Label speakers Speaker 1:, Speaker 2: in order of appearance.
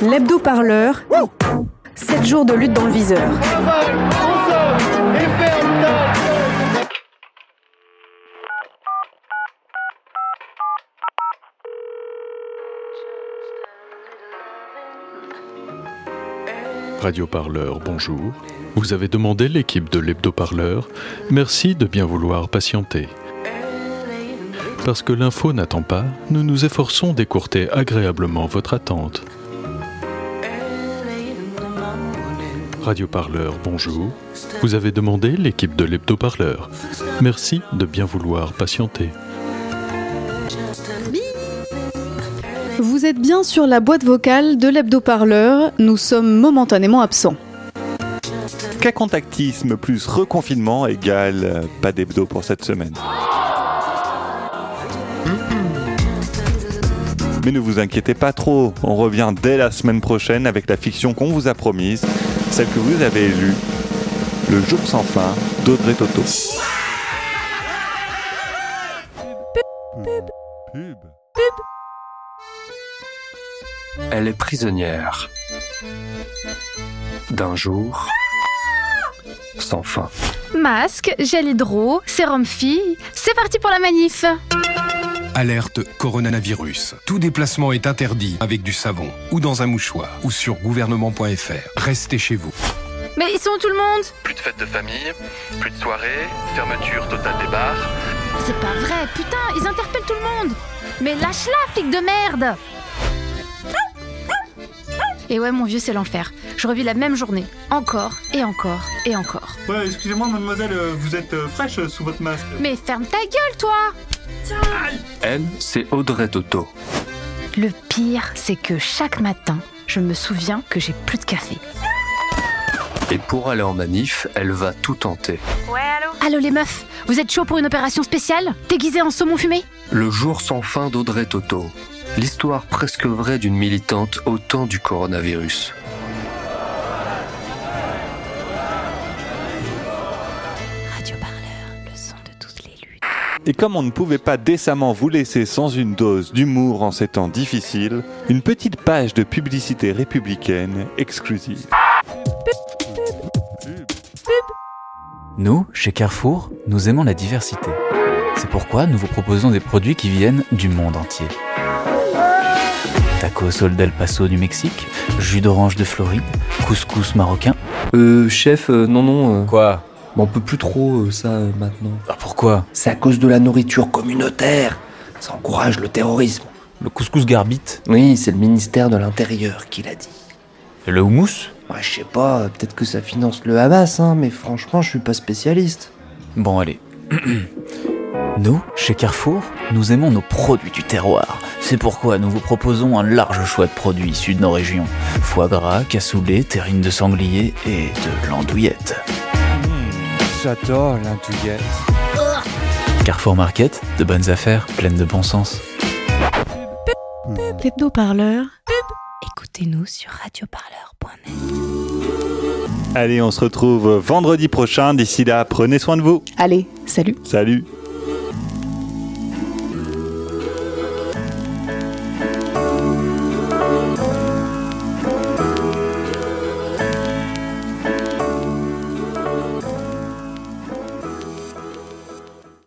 Speaker 1: L'hebdo-parleur. 7 jours de lutte dans le viseur.
Speaker 2: Radio Parleur, bonjour. Vous avez demandé l'équipe de l'hebdo-parleur. Merci de bien vouloir patienter. Parce que l'info n'attend pas, nous nous efforçons d'écourter agréablement votre attente. Radio Parleur, bonjour. Vous avez demandé l'équipe de l'hebdo-parleur. Merci de bien vouloir patienter.
Speaker 1: Vous êtes bien sur la boîte vocale de l'hebdo-parleur. Nous sommes momentanément absents.
Speaker 3: Cas contactisme plus reconfinement égale pas d'hebdo pour cette semaine? Mais ne vous inquiétez pas trop, on revient dès la semaine prochaine avec la fiction qu'on vous a promise, celle que vous avez lue, Le jour sans fin d'Audrey Toto. Pub.
Speaker 4: Elle est prisonnière d'un jour sans fin.
Speaker 5: Masque, gel hydro, sérum fille, c'est parti pour la manif
Speaker 6: Alerte coronavirus. Tout déplacement est interdit avec du savon ou dans un mouchoir ou sur gouvernement.fr. Restez chez vous.
Speaker 5: Mais ils sont où tout le monde?
Speaker 4: Plus de fêtes de famille, plus de soirées, fermeture totale des bars.
Speaker 5: C'est pas vrai, putain, ils interpellent tout le monde Mais lâche-la, flic de merde Et ouais, mon vieux, c'est l'enfer. Je revis la même journée, encore et encore et encore.
Speaker 7: Ouais, excusez-moi, mademoiselle, euh, vous êtes euh, fraîche euh, sous votre masque.
Speaker 5: Mais ferme ta gueule, toi
Speaker 4: Elle, c'est Audrey Toto.
Speaker 5: Le pire, c'est que chaque matin, je me souviens que j'ai plus de café.
Speaker 4: Et pour aller en manif, elle va tout tenter.
Speaker 5: Allô? Les meufs, vous êtes chaud pour une opération spéciale? Déguisée en saumon fumé?
Speaker 4: Le jour sans fin d'Audrey Toto. L'histoire presque vraie d'une militante au temps du coronavirus.
Speaker 5: Radio Parleur, le son de toutes les luttes.
Speaker 3: Et comme on ne pouvait pas décemment vous laisser sans une dose d'humour en ces temps difficiles, une petite page de publicité républicaine exclusive.
Speaker 8: Nous, chez Carrefour, nous aimons la diversité. C'est pourquoi nous vous proposons des produits qui viennent du monde entier. Tacos Sol del Paso du Mexique, jus d'orange de Floride, couscous marocain.
Speaker 9: Euh, chef, euh, non, non. euh,
Speaker 8: Quoi
Speaker 9: bah, on peut plus trop euh, ça euh, maintenant.
Speaker 8: Ah, Pourquoi
Speaker 9: C'est à cause de la nourriture communautaire. Ça encourage le terrorisme.
Speaker 8: Le couscous garbite
Speaker 9: Oui, c'est le ministère de l'Intérieur qui l'a dit.
Speaker 8: et le houmous
Speaker 9: Ouais, je sais pas, euh, peut-être que ça finance le Hamas, hein, mais franchement, je suis pas spécialiste.
Speaker 8: Bon, allez. Nous, chez Carrefour, nous aimons nos produits du terroir. C'est pourquoi nous vous proposons un large choix de produits issus de nos régions. Foie gras, cassoulet, terrine de sanglier et de l'andouillette.
Speaker 3: J'adore l'indouillette.
Speaker 8: Carrefour Market, de bonnes affaires, pleines de bon sens.
Speaker 1: L'hebdo-parleur.
Speaker 5: Écoutez-nous sur radioparleur.net.
Speaker 3: Allez, on se retrouve vendredi prochain. D'ici là, prenez soin de vous.
Speaker 1: Allez, salut
Speaker 3: Salut